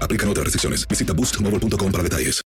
Aplican otras restricciones. Visita boostmobile.com para detalles.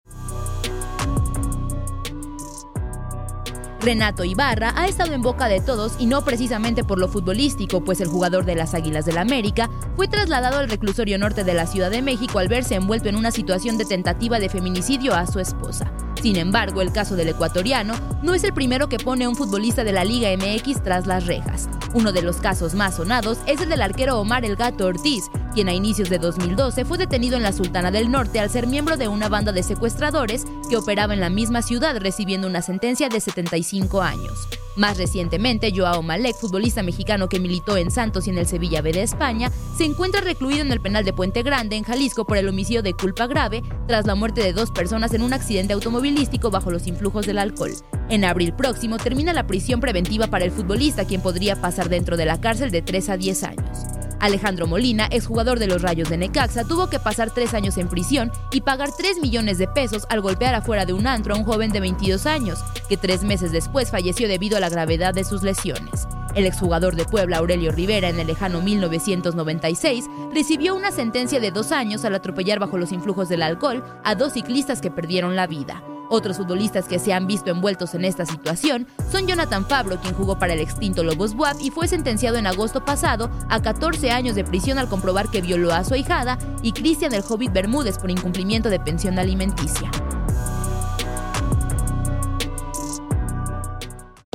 Renato Ibarra ha estado en boca de todos y no precisamente por lo futbolístico, pues el jugador de las Águilas del América fue trasladado al reclusorio norte de la Ciudad de México al verse envuelto en una situación de tentativa de feminicidio a su esposa. Sin embargo, el caso del ecuatoriano no es el primero que pone a un futbolista de la Liga MX tras las rejas. Uno de los casos más sonados es el del arquero Omar El Gato Ortiz, quien a inicios de 2012 fue detenido en la Sultana del Norte al ser miembro de una banda de secuestradores que operaba en la misma ciudad recibiendo una sentencia de 75 años. Más recientemente, Joao Malek, futbolista mexicano que militó en Santos y en el Sevilla B de España, se encuentra recluido en el penal de Puente Grande, en Jalisco, por el homicidio de culpa grave tras la muerte de dos personas en un accidente automovilístico bajo los influjos del alcohol. En abril próximo termina la prisión preventiva para el futbolista, quien podría pasar dentro de la cárcel de 3 a 10 años. Alejandro Molina, exjugador de los Rayos de Necaxa, tuvo que pasar tres años en prisión y pagar 3 millones de pesos al golpear afuera de un antro a un joven de 22 años, que tres meses después falleció debido a la gravedad de sus lesiones. El exjugador de Puebla, Aurelio Rivera, en el lejano 1996, recibió una sentencia de dos años al atropellar bajo los influjos del alcohol a dos ciclistas que perdieron la vida. Otros futbolistas que se han visto envueltos en esta situación son Jonathan Fabro, quien jugó para el extinto Lobos Buap y fue sentenciado en agosto pasado a 14 años de prisión al comprobar que violó a su ahijada, y Cristian el Hobbit Bermúdez por incumplimiento de pensión alimenticia.